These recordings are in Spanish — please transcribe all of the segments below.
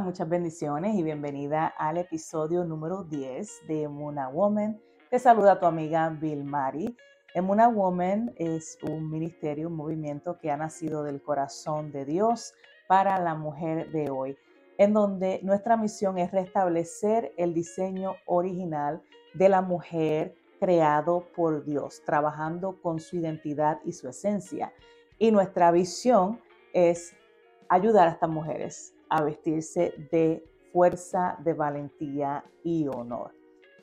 muchas bendiciones y bienvenida al episodio número 10 de Emuna Woman. Te saluda tu amiga Bill Mari. Emuna Woman es un ministerio, un movimiento que ha nacido del corazón de Dios para la mujer de hoy, en donde nuestra misión es restablecer el diseño original de la mujer creado por Dios, trabajando con su identidad y su esencia. Y nuestra visión es ayudar a estas mujeres a vestirse de fuerza, de valentía y honor.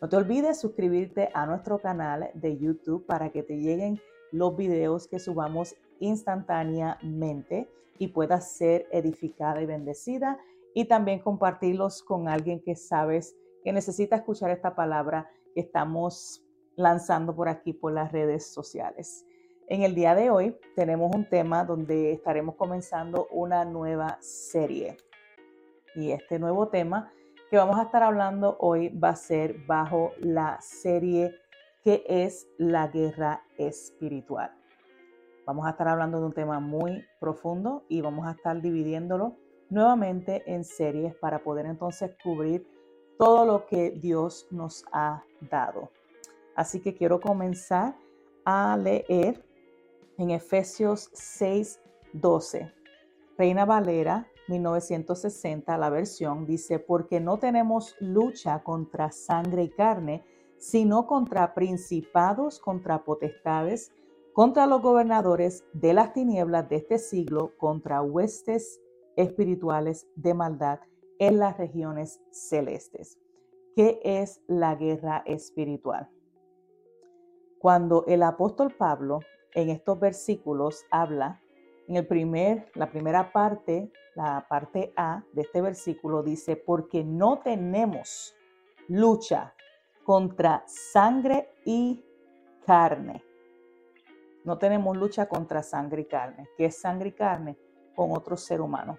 No te olvides suscribirte a nuestro canal de YouTube para que te lleguen los videos que subamos instantáneamente y puedas ser edificada y bendecida y también compartirlos con alguien que sabes que necesita escuchar esta palabra que estamos lanzando por aquí por las redes sociales. En el día de hoy tenemos un tema donde estaremos comenzando una nueva serie. Y este nuevo tema que vamos a estar hablando hoy va a ser bajo la serie que es la guerra espiritual. Vamos a estar hablando de un tema muy profundo y vamos a estar dividiéndolo nuevamente en series para poder entonces cubrir todo lo que Dios nos ha dado. Así que quiero comenzar a leer en Efesios 6, 12. Reina Valera 1960, la versión, dice, porque no tenemos lucha contra sangre y carne, sino contra principados, contra potestades, contra los gobernadores de las tinieblas de este siglo, contra huestes espirituales de maldad en las regiones celestes. ¿Qué es la guerra espiritual? Cuando el apóstol Pablo en estos versículos habla en el primer, la primera parte, la parte A de este versículo dice, porque no tenemos lucha contra sangre y carne. No tenemos lucha contra sangre y carne. ¿Qué es sangre y carne? Con otro ser humano.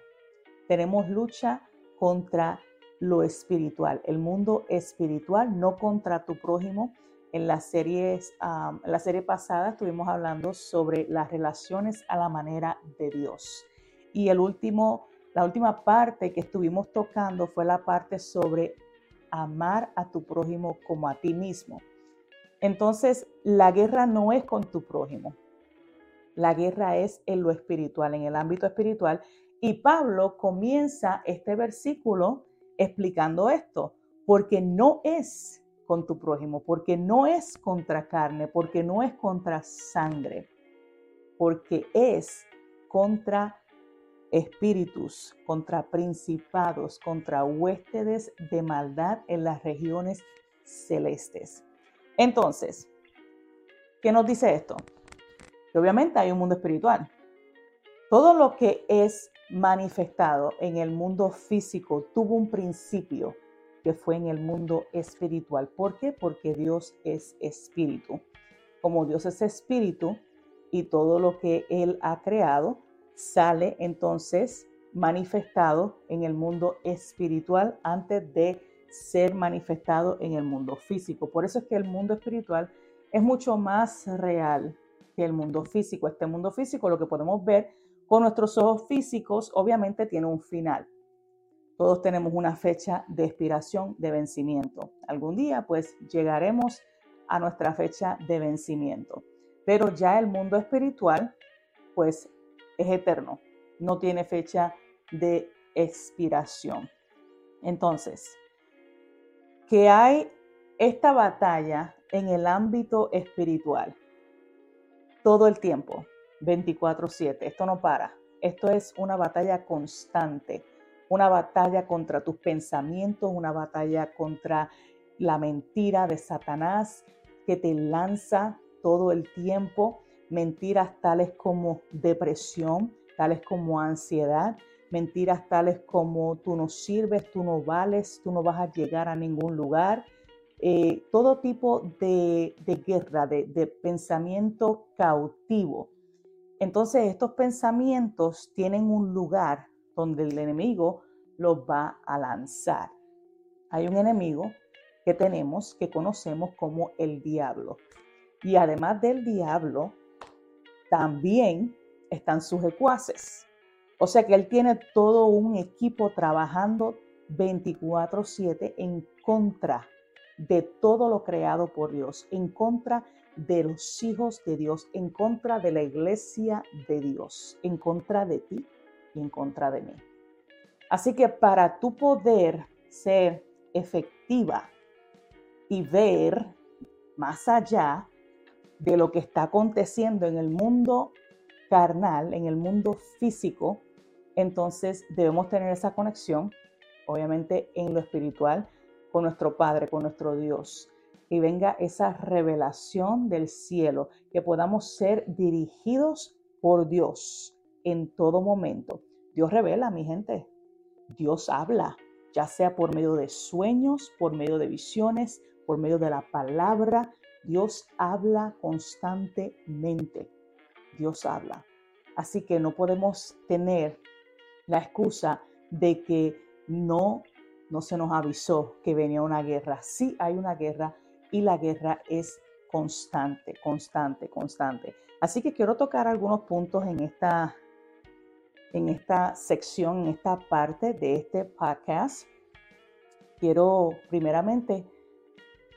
Tenemos lucha contra lo espiritual, el mundo espiritual, no contra tu prójimo, en series, la serie pasada estuvimos hablando sobre las relaciones a la manera de Dios. Y el último, la última parte que estuvimos tocando fue la parte sobre amar a tu prójimo como a ti mismo. Entonces, la guerra no es con tu prójimo. La guerra es en lo espiritual, en el ámbito espiritual. Y Pablo comienza este versículo explicando esto, porque no es con tu prójimo, porque no es contra carne, porque no es contra sangre, porque es contra espíritus, contra principados, contra huéspedes de maldad en las regiones celestes. Entonces, ¿qué nos dice esto? Que obviamente hay un mundo espiritual. Todo lo que es manifestado en el mundo físico tuvo un principio que fue en el mundo espiritual. ¿Por qué? Porque Dios es espíritu. Como Dios es espíritu y todo lo que Él ha creado sale entonces manifestado en el mundo espiritual antes de ser manifestado en el mundo físico. Por eso es que el mundo espiritual es mucho más real que el mundo físico. Este mundo físico, lo que podemos ver con nuestros ojos físicos, obviamente tiene un final todos tenemos una fecha de expiración, de vencimiento. Algún día pues llegaremos a nuestra fecha de vencimiento. Pero ya el mundo espiritual pues es eterno, no tiene fecha de expiración. Entonces, que hay esta batalla en el ámbito espiritual todo el tiempo, 24/7. Esto no para. Esto es una batalla constante una batalla contra tus pensamientos, una batalla contra la mentira de Satanás que te lanza todo el tiempo, mentiras tales como depresión, tales como ansiedad, mentiras tales como tú no sirves, tú no vales, tú no vas a llegar a ningún lugar. Eh, todo tipo de, guerra, de, de pensamiento cautivo. Entonces estos pensamientos tienen un lugar donde el enemigo los va a lanzar. Hay un enemigo que tenemos, que conocemos como el diablo. Y además del diablo, también están sus ecuaces. O sea que él tiene todo un equipo trabajando 24/7 en contra de todo lo creado por Dios, en contra de los hijos de Dios, en contra de la iglesia de Dios, en contra de ti y en contra de mí. Así que para tu poder ser efectiva y ver más allá de lo que está aconteciendo en el mundo carnal, en el mundo físico, entonces debemos tener esa conexión, obviamente en lo espiritual, con nuestro Padre, con nuestro Dios. Y venga esa revelación del cielo, que podamos ser dirigidos por Dios en todo momento. Dios revela, mi gente. Dios habla, ya sea por medio de sueños, por medio de visiones, por medio de la palabra. Dios habla constantemente. Dios habla. Así que no podemos tener la excusa de que no, no se nos avisó que venía una guerra. Sí hay una guerra y la guerra es constante, constante, constante. Así que quiero tocar algunos puntos en esta, en esta sección, en esta parte de este podcast. Quiero primeramente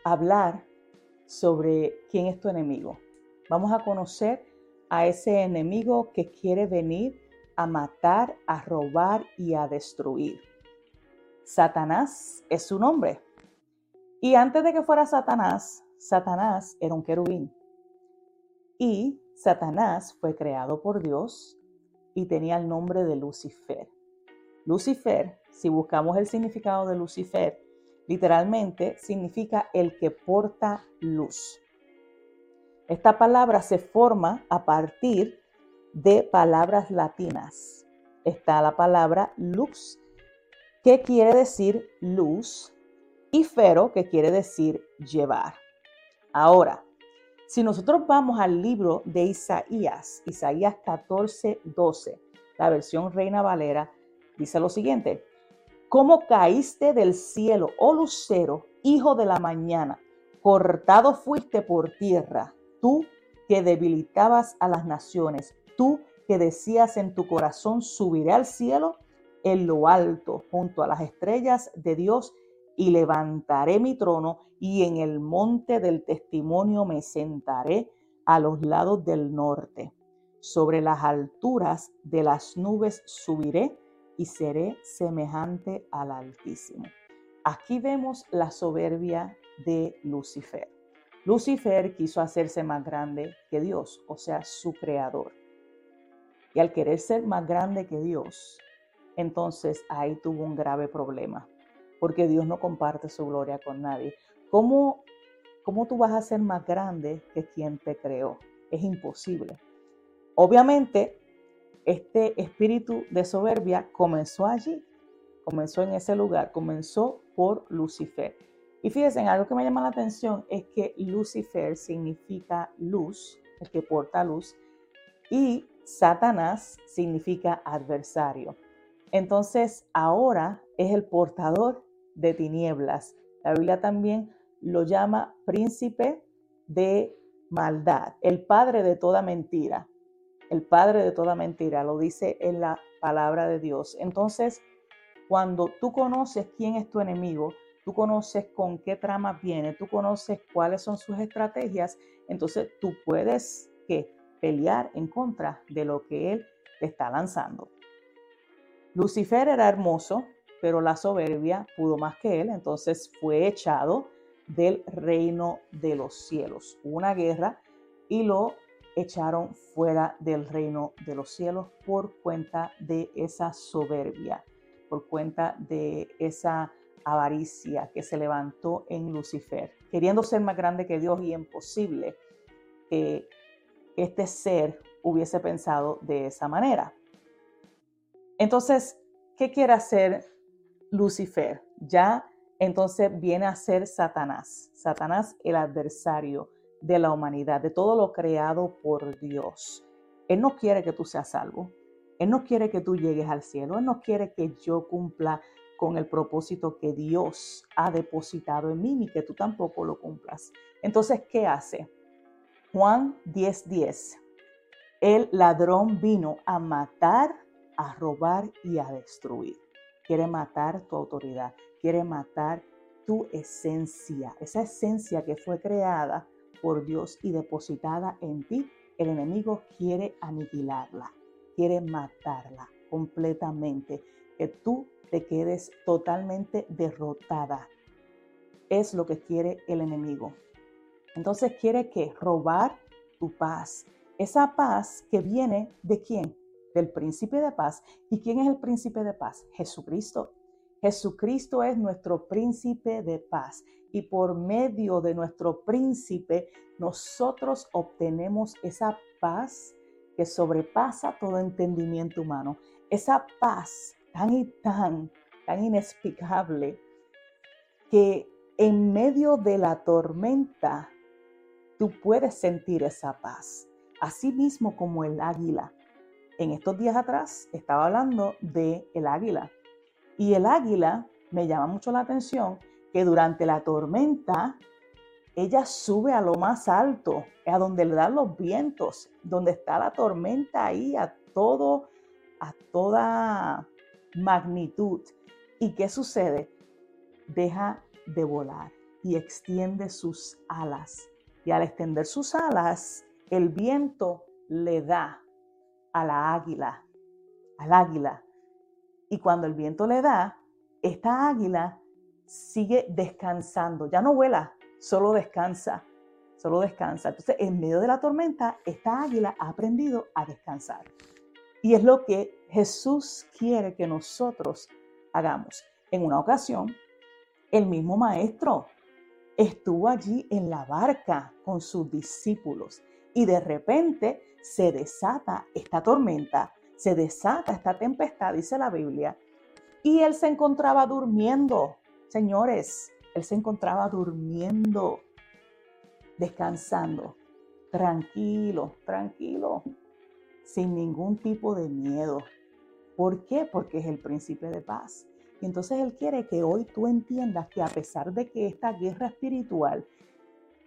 hablar sobre quién es tu enemigo. Vamos a conocer a ese enemigo que quiere venir a matar, a robar y a destruir. Satanás es su nombre. Y antes de que fuera Satanás, Satanás era un querubín. Y Satanás fue creado por Dios y tenía el nombre de Lucifer. Lucifer, si buscamos el significado de Lucifer, literalmente significa el que porta luz. Esta palabra se forma a partir de palabras latinas. Está la palabra lux, que quiere decir luz, y fero, que quiere decir llevar. Ahora, si nosotros vamos al libro de Isaías, Isaías 14, 12, la versión Reina Valera, dice lo siguiente, ¿cómo caíste del cielo, oh lucero, hijo de la mañana? Cortado fuiste por tierra, tú que debilitabas a las naciones, tú que decías en tu corazón, subiré al cielo en lo alto, junto a las estrellas de Dios, y levantaré mi trono, y en el monte del testimonio me sentaré a los lados del norte. Sobre las alturas de las nubes subiré y seré semejante al Altísimo. Aquí vemos la soberbia de Lucifer. Lucifer quiso hacerse más grande que Dios, o sea, su creador. Y al querer ser más grande que Dios, entonces ahí tuvo un grave problema, porque Dios no comparte su gloria con nadie. ¿Cómo, cómo tú vas a ser más grande que quien te creó? Es imposible. Obviamente, este espíritu de soberbia comenzó allí, comenzó en ese lugar, comenzó por Lucifer. Y fíjense, algo que me llama la atención es que Lucifer significa luz, el que porta luz, y Satanás significa adversario. Entonces ahora es el portador de tinieblas. La Biblia también lo llama príncipe de maldad, el padre de toda mentira. El padre de toda mentira lo dice en la palabra de Dios. Entonces, cuando tú conoces quién es tu enemigo, tú conoces con qué trama viene, tú conoces cuáles son sus estrategias, entonces tú puedes que pelear en contra de lo que él te está lanzando. Lucifer era hermoso, pero la soberbia pudo más que él, entonces fue echado del reino de los cielos. Una guerra y lo echaron fuera del reino de los cielos por cuenta de esa soberbia, por cuenta de esa avaricia que se levantó en Lucifer, queriendo ser más grande que Dios y imposible que este ser hubiese pensado de esa manera. Entonces, ¿qué quiere hacer Lucifer? Ya entonces viene a ser Satanás, Satanás el adversario de la humanidad, de todo lo creado por Dios. Él no quiere que tú seas salvo. Él no quiere que tú llegues al cielo. Él no quiere que yo cumpla con el propósito que Dios ha depositado en mí, ni que tú tampoco lo cumplas. Entonces, ¿qué hace? Juan 10:10. El ladrón vino a matar, a robar y a destruir. quiere matar tu autoridad, quiere matar tu esencia, esa esencia que fue creada por Dios y depositada en ti, el enemigo quiere aniquilarla, quiere matarla completamente, que tú te quedes totalmente derrotada. Es lo que quiere el enemigo. Entonces quiere que robar tu paz, esa paz que viene de quién? Del príncipe de paz. ¿Y quién es el príncipe de paz? Jesucristo. Jesucristo es nuestro príncipe de paz y por medio de nuestro príncipe nosotros obtenemos esa paz que sobrepasa todo entendimiento humano. Esa paz tan y tan, tan inexplicable que en medio de la tormenta tú puedes sentir esa paz. Así mismo como el águila. En estos días atrás estaba hablando de el águila y el águila me llama mucho la atención que durante la tormenta ella sube a lo más alto, a donde le dan los vientos, donde está la tormenta ahí a todo, a toda magnitud. ¿Y qué sucede? Deja de volar y extiende sus alas. Y al extender sus alas, el viento le da a la águila, al águila, y cuando el viento le da, esta águila sigue descansando. Ya no vuela, solo descansa. Solo descansa. Entonces, en medio de la tormenta, esta águila ha aprendido a descansar. Y es lo que Jesús quiere que nosotros hagamos. En una ocasión, el mismo maestro estuvo allí en la barca con sus discípulos y de repente se desata esta tormenta se desata esta tempestad, dice la Biblia, y él se encontraba durmiendo. Señores, él se encontraba durmiendo, descansando, tranquilo, tranquilo, sin ningún tipo de miedo. ¿Por qué? Porque es el príncipe de paz. Y entonces Él quiere que hoy tú entiendas que a pesar de que esta guerra espiritual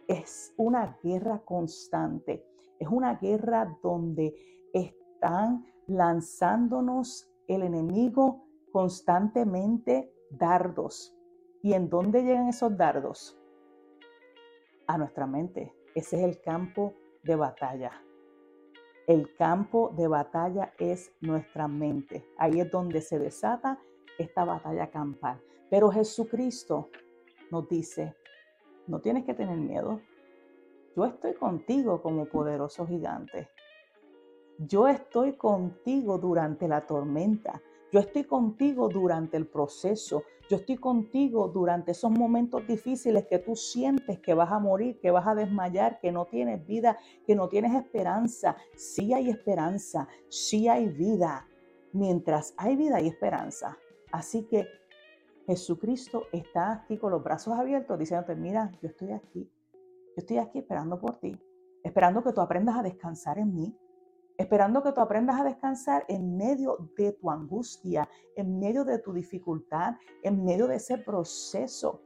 es una guerra constante, es una guerra donde están lanzándonos el enemigo constantemente dardos. ¿Y en dónde llegan esos dardos? A nuestra mente. Ese es el campo de batalla. El campo de batalla es nuestra mente. Ahí es donde se desata esta batalla campal. Pero Jesucristo nos dice, no tienes que tener miedo. Yo estoy contigo como poderoso gigante. Yo estoy contigo durante la tormenta. Yo estoy contigo durante el proceso. Yo estoy contigo durante esos momentos difíciles que tú sientes que vas a morir, que vas a desmayar, que no tienes vida, que no tienes esperanza. Sí hay esperanza, sí hay vida. Mientras hay vida hay esperanza. Así que Jesucristo está aquí con los brazos abiertos diciéndote, mira, yo estoy aquí. Yo estoy aquí esperando por ti, esperando que tú aprendas a descansar en mí, esperando que tú aprendas a descansar en medio de tu angustia, en medio de tu dificultad, en medio de ese proceso,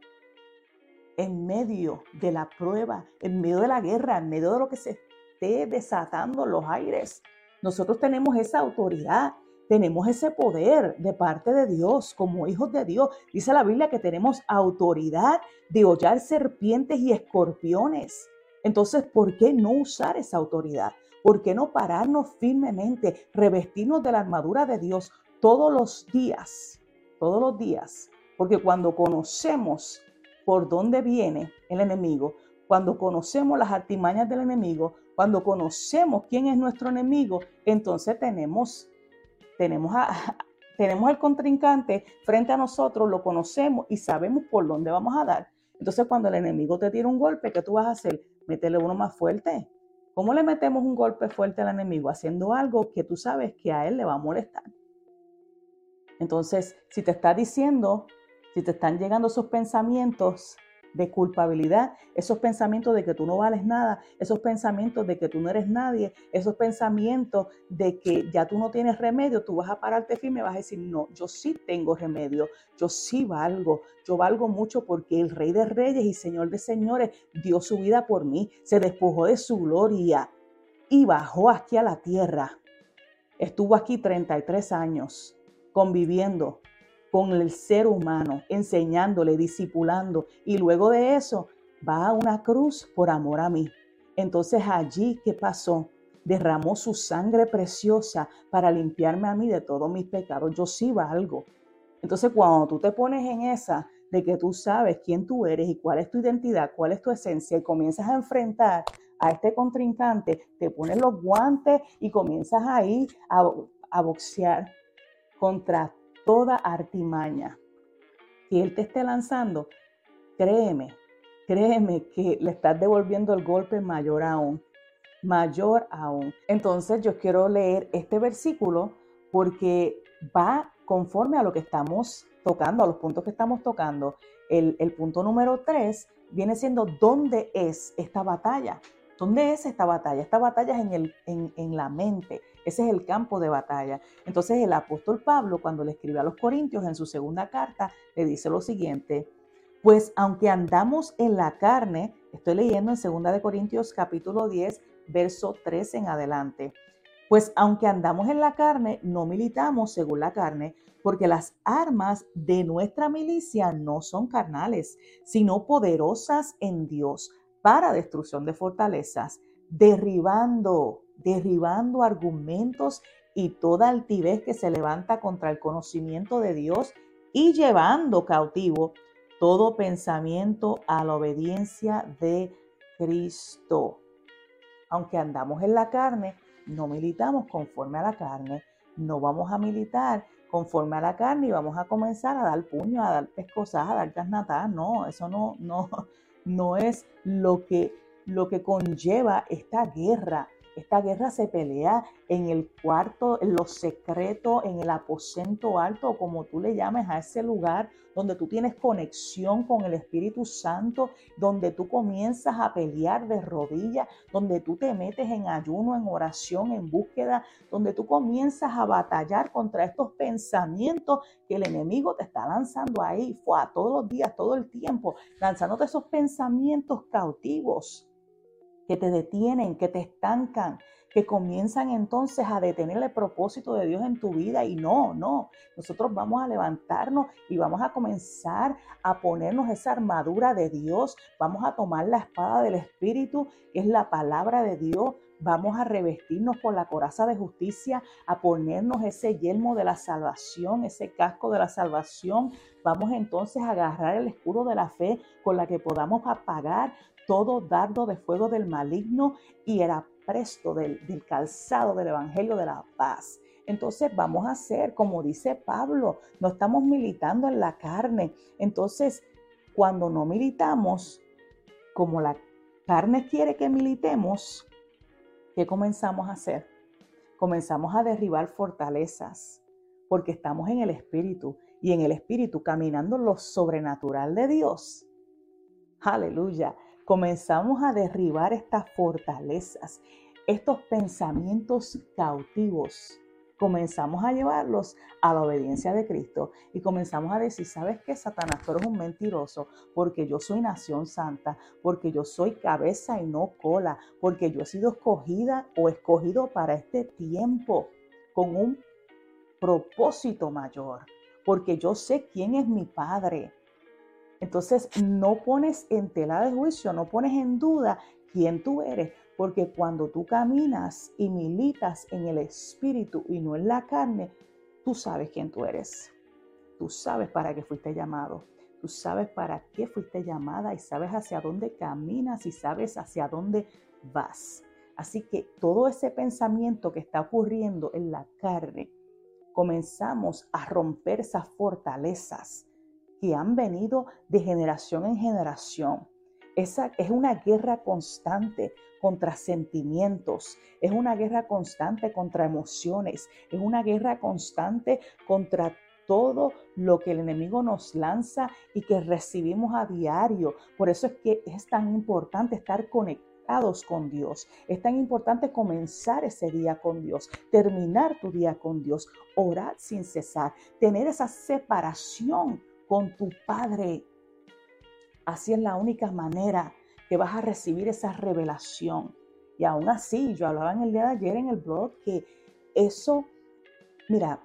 en medio de la prueba, en medio de la guerra, en medio de lo que se esté desatando los aires. Nosotros tenemos esa autoridad, tenemos ese poder de parte de Dios como hijos de Dios. Dice la Biblia que tenemos autoridad de hollar serpientes y escorpiones. Entonces, ¿por qué no usar esa autoridad? ¿Por qué no pararnos firmemente, revestirnos de la armadura de Dios todos los días? Todos los días. Porque cuando conocemos por dónde viene el enemigo, cuando conocemos las artimañas del enemigo, cuando conocemos quién es nuestro enemigo, entonces tenemos, tenemos, tenemos al contrincante frente a nosotros, lo conocemos y sabemos por dónde vamos a dar. Entonces cuando el enemigo te tira un golpe, ¿qué tú vas a hacer? Métele uno más fuerte. ¿Cómo le metemos un golpe fuerte al enemigo? Haciendo algo que tú sabes que a él le va a molestar. Entonces, si te está diciendo, si te están llegando esos pensamientos de culpabilidad, esos pensamientos de que tú no vales nada, esos pensamientos de que tú no eres nadie, esos pensamientos de que ya tú no tienes remedio, tú vas a pararte firme y vas a decir, no, yo sí tengo remedio, yo sí valgo, yo valgo mucho porque el Rey de Reyes y Señor de Señores dio su vida por mí, se despojó de su gloria y bajó aquí a la tierra. Estuvo aquí 33 años conviviendo con el ser humano, enseñándole, discipulando, y luego de eso va a una cruz por amor a mí. Entonces allí, ¿qué pasó? Derramó su sangre preciosa para limpiarme a mí de todos mis pecados. Yo sí valgo. Entonces cuando tú te pones en esa de que tú sabes quién tú eres y cuál es tu identidad, cuál es tu esencia y comienzas a enfrentar a este contrincante, te pones los guantes y comienzas ahí a, a boxear contra toda artimaña que él te esté lanzando, créeme, créeme que le estás devolviendo el golpe mayor aún, mayor aún. Entonces yo quiero leer este versículo porque va conforme a lo que estamos tocando, a los puntos que estamos tocando. El, el punto número tres viene siendo dónde es esta batalla. ¿Dónde es esta batalla? Esta batalla es en, el, en, en, la mente, ese es el campo de batalla. Entonces el apóstol Pablo, cuando le escribe a los Corintios en su segunda carta, le dice lo siguiente, pues aunque andamos en la carne, estoy leyendo en 2 de Corintios capítulo 10, verso 3 en adelante. Pues aunque andamos en la carne, no militamos según la carne, porque las armas de nuestra milicia no son carnales, sino poderosas en Dios para destrucción de fortalezas, derribando, derribando argumentos y toda altivez que se levanta contra el conocimiento de Dios y llevando cautivo todo pensamiento a la obediencia de Cristo. Aunque andamos en la carne, no militamos conforme a la carne, no vamos a militar conforme a la carne y vamos a comenzar a dar puño, a dar pescosas, a dar gasnatas. No, eso no, no, no es lo que, lo que conlleva esta guerra esta guerra se pelea en el cuarto, en lo secreto, en el aposento alto, como tú le llames a ese lugar donde tú tienes conexión con el Espíritu Santo, donde tú comienzas a pelear de rodillas, donde tú te metes en ayuno, en oración, en búsqueda, donde tú comienzas a batallar contra estos pensamientos que el enemigo te está lanzando ahí, fue todos los días, todo el tiempo, lanzándote esos pensamientos cautivos que te detienen, que te estancan, que comienzan entonces a detener el propósito de Dios en tu vida. Y no, no, nosotros vamos a levantarnos y vamos a comenzar a ponernos esa armadura de Dios. Vamos a tomar la espada del Espíritu, que es la palabra de Dios. Vamos a revestirnos con la coraza de justicia, a ponernos ese yelmo de la salvación, ese casco de la salvación. Vamos entonces a agarrar el escudo de la fe con la que podamos apagar todo dardo de fuego del maligno y era presto del, del calzado del Evangelio de la paz. Entonces vamos a hacer, como dice Pablo, no estamos militando en la carne. Entonces, cuando no militamos, como la carne quiere que militemos, ¿qué comenzamos a hacer? Comenzamos a derribar fortalezas, porque estamos en el Espíritu y en el Espíritu caminando lo sobrenatural de Dios. Aleluya comenzamos a derribar estas fortalezas, estos pensamientos cautivos. Comenzamos a llevarlos a la obediencia de Cristo y comenzamos a decir, ¿sabes qué, Satanás? Tú eres un mentiroso porque yo soy nación santa, porque yo soy cabeza y no cola, porque yo he sido escogida o escogido para este tiempo con un propósito mayor, porque yo sé quién es mi Padre, entonces no pones en tela de juicio, no pones en duda quién tú eres, porque cuando tú caminas y militas en el espíritu y no en la carne, tú sabes quién tú eres. Tú sabes para qué fuiste llamado. Tú sabes para qué fuiste llamada y sabes hacia dónde caminas y sabes hacia dónde vas. Así que todo ese pensamiento que está ocurriendo en la carne, comenzamos a romper esas fortalezas que han venido de generación en generación. Esa es una guerra constante contra sentimientos, es una guerra constante contra emociones, es una guerra constante contra todo lo que el enemigo nos lanza y que recibimos a diario. Por eso es que es tan importante estar conectados con Dios. Es tan importante comenzar ese día con Dios, terminar tu día con Dios, orar sin cesar, tener esa separación con tu Padre. Así es la única manera que vas a recibir esa revelación. Y aún así, yo hablaba en el día de ayer en el blog que eso, mira,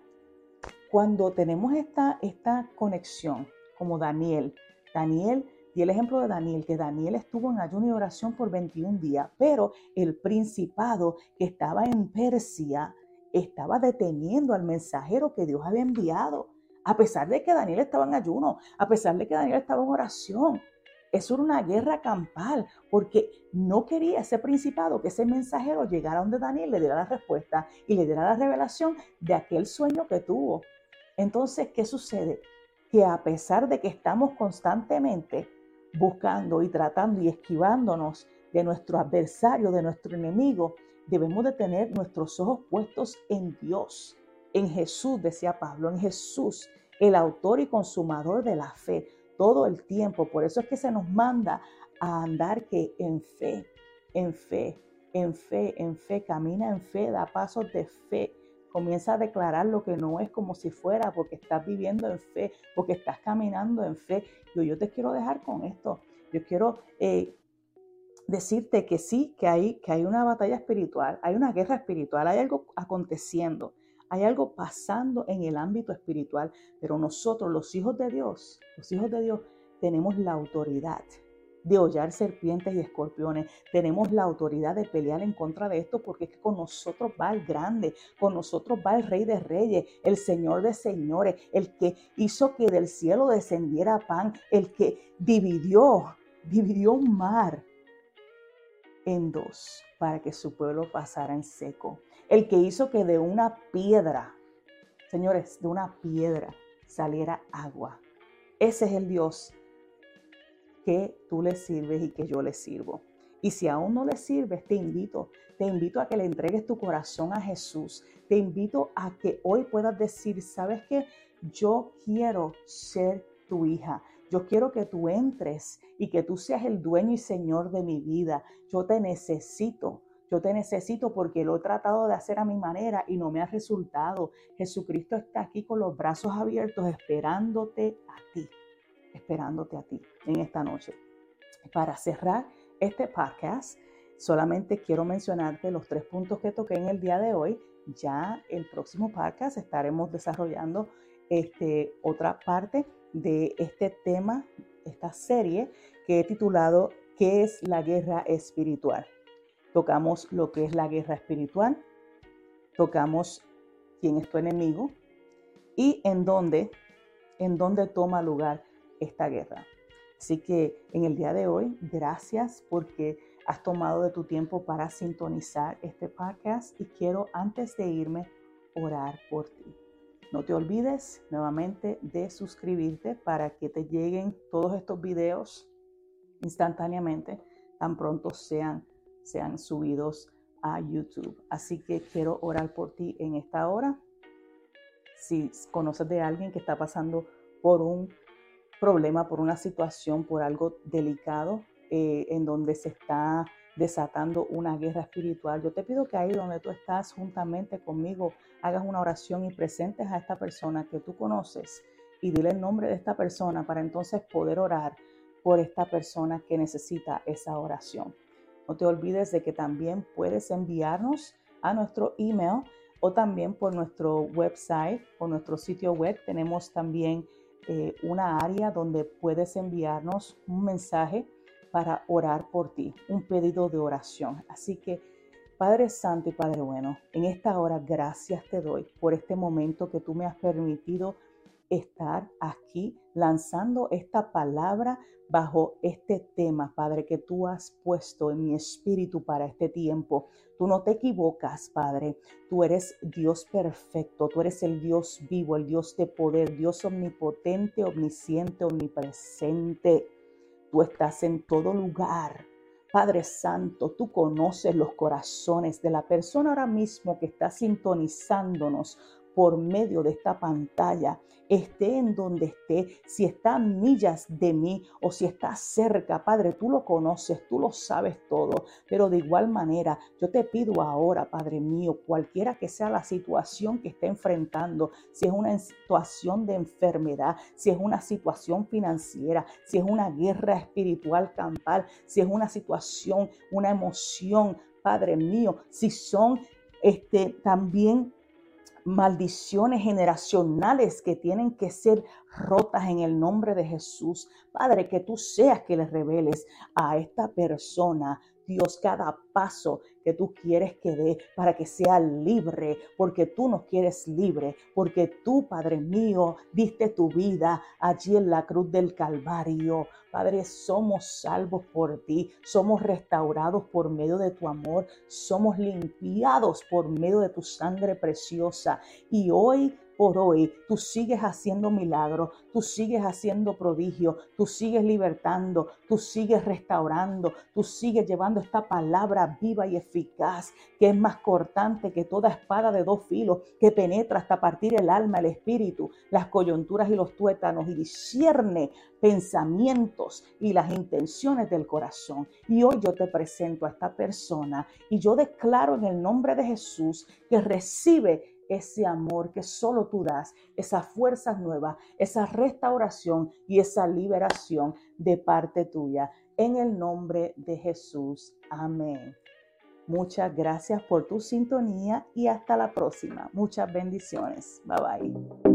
cuando tenemos esta, esta conexión, como Daniel, Daniel y el ejemplo de Daniel, que Daniel estuvo en ayuno y oración por 21 días, pero el principado que estaba en Persia estaba deteniendo al mensajero que Dios había enviado, a pesar de que Daniel estaba en ayuno, a pesar de que Daniel estaba en oración. Eso era una guerra campal, porque no quería ese principado que ese mensajero llegara donde Daniel le diera la respuesta y le diera la revelación de aquel sueño que tuvo. Entonces, ¿qué sucede? Que a pesar de que estamos constantemente buscando y tratando y esquivándonos de nuestro adversario, de nuestro enemigo, debemos de tener nuestros ojos puestos en Dios, en Jesús, decía Pablo, en Jesús, el autor y consumador de la fe, todo el tiempo. Por eso es que se nos manda a andar que en fe, en fe, en fe, en fe, camina en fe, da pasos de fe. Comienza a declarar lo que no es como si fuera, porque estás viviendo en fe, porque estás caminando en fe. Yo, te quiero dejar con esto. Yo quiero eh, decirte que sí, que hay, que hay una batalla espiritual, hay una guerra espiritual, hay algo aconteciendo, hay algo pasando en el ámbito espiritual, pero nosotros, los hijos de Dios, los hijos de Dios, tenemos la autoridad de hollar serpientes y escorpiones. Tenemos la autoridad de pelear en contra de esto porque es que con nosotros va el grande, con nosotros va el rey de reyes, el señor de señores, el que hizo que del cielo descendiera pan, el que dividió, dividió un mar en dos para que su pueblo pasara en seco. El que hizo que de una piedra, señores, de una piedra saliera agua. Ese es el Dios que tú le sirves y que yo le sirvo. Y si aún no le sirves, te invito, te invito a que le entregues tu corazón a Jesús. Te invito a que hoy puedas decir, ¿sabes qué? Yo quiero ser tu hija. Yo quiero que tú entres y que tú seas el dueño y señor de mi vida. Yo te necesito. Yo te necesito porque lo he tratado de hacer a mi manera y no me ha resultado. Jesucristo está aquí con los brazos abiertos esperándote a ti, esperándote a ti en esta noche. Para cerrar este podcast, solamente quiero mencionarte los tres puntos que toqué en el día de hoy. Ya el próximo podcast estaremos desarrollando este, otra parte de este tema, esta serie que he titulado ¿Qué es la guerra espiritual? Tocamos lo que es la guerra espiritual, tocamos quién es tu enemigo y en dónde, en dónde toma lugar esta guerra. Así que en el día de hoy, gracias porque has tomado de tu tiempo para sintonizar este podcast y quiero antes de irme orar por ti. No te olvides nuevamente de suscribirte para que te lleguen todos estos videos instantáneamente tan pronto sean, sean subidos a YouTube. Así que quiero orar por ti en esta hora. Si conoces de alguien que está pasando por un problema, por una situación, por algo delicado, eh, en donde se está desatando una guerra espiritual. Yo te pido que ahí donde tú estás juntamente conmigo hagas una oración y presentes a esta persona que tú conoces y dile el nombre de esta persona para entonces poder orar por esta persona que necesita esa oración. No te olvides de que también puedes enviarnos a nuestro email o también por nuestro website o nuestro sitio web. Tenemos también eh, una área donde puedes enviarnos un mensaje para orar por ti, un pedido de oración. Así que, Padre Santo y Padre Bueno, en esta hora gracias te doy por este momento que tú me has permitido estar aquí lanzando esta palabra bajo este tema, Padre, que tú has puesto en mi espíritu para este tiempo. Tú no te equivocas, Padre. Tú eres Dios perfecto. Tú eres el Dios vivo, el Dios de poder, Dios omnipotente, omnisciente, omnipresente. Tú estás en todo lugar. Padre Santo, tú conoces los corazones de la persona ahora mismo que está sintonizándonos por medio de esta pantalla, esté en donde esté, si está a millas de mí o si está cerca, Padre, tú lo conoces, tú lo sabes todo, pero de igual manera yo te pido ahora, Padre mío, cualquiera que sea la situación que esté enfrentando, si es una situación de enfermedad, si es una situación financiera, si es una guerra espiritual campal, si es una situación, una emoción, Padre mío, si son este, también maldiciones generacionales que tienen que ser rotas en el nombre de Jesús. Padre, que tú seas que les reveles a esta persona Dios, cada paso que tú quieres que dé para que sea libre, porque tú nos quieres libre, porque tú, Padre mío, diste tu vida allí en la cruz del Calvario. Padre, somos salvos por ti, somos restaurados por medio de tu amor, somos limpiados por medio de tu sangre preciosa. Y hoy por hoy. Tú sigues haciendo milagros, tú sigues haciendo prodigios, tú sigues libertando, tú sigues restaurando, tú sigues llevando esta palabra viva y eficaz que es más cortante que toda espada de dos filos que penetra hasta partir el alma, el espíritu, las coyunturas y los tuétanos y discierne pensamientos y las intenciones del corazón. Y hoy yo te presento a esta persona y yo declaro en el nombre de Jesús que recibe ese amor que solo tú das, esa fuerza nueva, esa restauración y esa liberación de parte tuya. En el nombre de Jesús. Amén. Muchas gracias por tu sintonía y hasta la próxima. Muchas bendiciones. Bye bye.